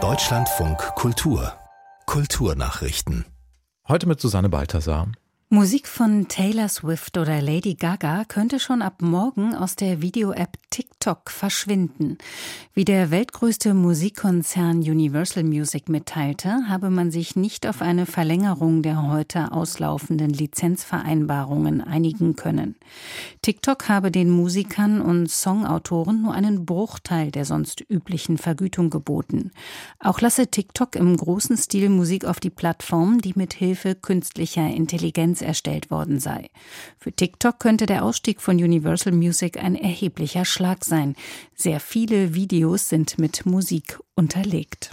Deutschlandfunk Kultur Kulturnachrichten. Heute mit Susanne Balthasar. Musik von Taylor Swift oder Lady Gaga könnte schon ab morgen aus der Video-App TikTok verschwinden. Wie der weltgrößte Musikkonzern Universal Music mitteilte, habe man sich nicht auf eine Verlängerung der heute auslaufenden Lizenzvereinbarungen einigen können. TikTok habe den Musikern und Songautoren nur einen Bruchteil der sonst üblichen Vergütung geboten. Auch lasse TikTok im großen Stil Musik auf die Plattform, die mit Hilfe künstlicher Intelligenz erstellt worden sei. Für TikTok könnte der Ausstieg von Universal Music ein erheblicher Schlag sein. Sehr viele Videos sind mit Musik unterlegt.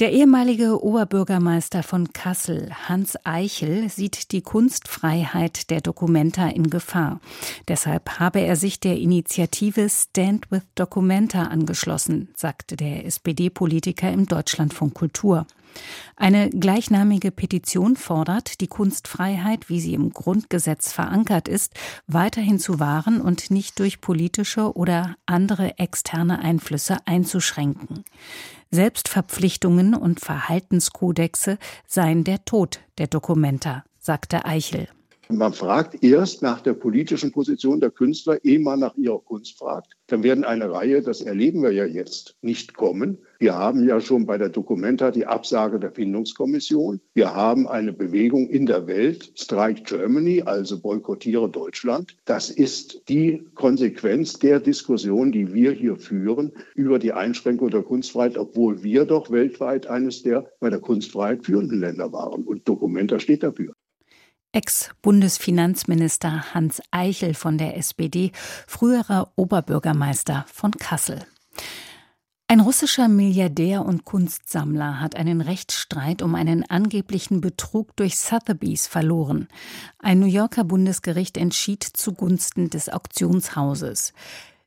Der ehemalige Oberbürgermeister von Kassel, Hans Eichel, sieht die Kunstfreiheit der Dokumenta in Gefahr. Deshalb habe er sich der Initiative Stand with Documenta angeschlossen, sagte der SPD-Politiker im Deutschlandfunk Kultur. Eine gleichnamige Petition fordert, die Kunstfreiheit, wie sie im Grundgesetz verankert ist, weiterhin zu wahren und nicht durch politische oder andere externe Einflüsse einzuschränken. Selbstverpflichtungen und Verhaltenskodexe seien der Tod der Dokumenta, sagte Eichel. Man fragt erst nach der politischen Position der Künstler, ehe man nach ihrer Kunst fragt. Dann werden eine Reihe, das erleben wir ja jetzt, nicht kommen. Wir haben ja schon bei der Documenta die Absage der Findungskommission. Wir haben eine Bewegung in der Welt, Strike Germany, also boykottiere Deutschland. Das ist die Konsequenz der Diskussion, die wir hier führen über die Einschränkung der Kunstfreiheit, obwohl wir doch weltweit eines der bei der Kunstfreiheit führenden Länder waren. Und Documenta steht dafür. Ex-Bundesfinanzminister Hans Eichel von der SPD, früherer Oberbürgermeister von Kassel. Ein russischer Milliardär und Kunstsammler hat einen Rechtsstreit um einen angeblichen Betrug durch Sotheby's verloren. Ein New Yorker Bundesgericht entschied zugunsten des Auktionshauses.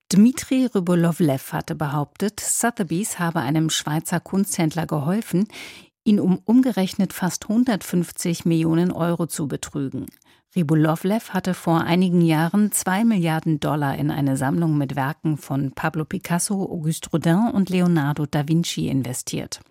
Dmitri Rybolovlev hatte behauptet, Sotheby's habe einem Schweizer Kunsthändler geholfen, ihn um umgerechnet fast 150 Millionen Euro zu betrügen. Ribolovlev hatte vor einigen Jahren zwei Milliarden Dollar in eine Sammlung mit Werken von Pablo Picasso, Auguste Rodin und Leonardo da Vinci investiert.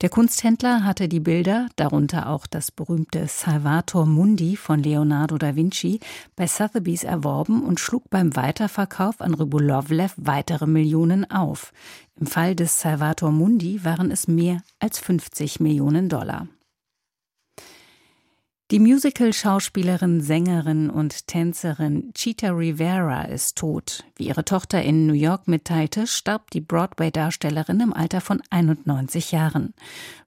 Der Kunsthändler hatte die Bilder, darunter auch das berühmte Salvator Mundi von Leonardo da Vinci, bei Sotheby's erworben und schlug beim Weiterverkauf an Rybolovlev weitere Millionen auf. Im Fall des Salvator Mundi waren es mehr als 50 Millionen Dollar. Die Musical-Schauspielerin, Sängerin und Tänzerin Cheetah Rivera ist tot. Wie ihre Tochter in New York mitteilte, starb die Broadway-Darstellerin im Alter von 91 Jahren.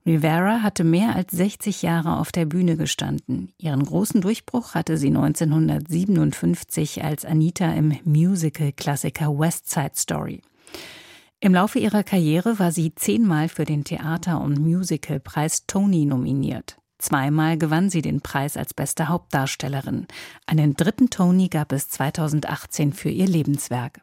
Rivera hatte mehr als 60 Jahre auf der Bühne gestanden. Ihren großen Durchbruch hatte sie 1957 als Anita im Musical-Klassiker West Side Story. Im Laufe ihrer Karriere war sie zehnmal für den Theater- und Musicalpreis Tony nominiert. Zweimal gewann sie den Preis als beste Hauptdarstellerin. Einen dritten Tony gab es 2018 für ihr Lebenswerk.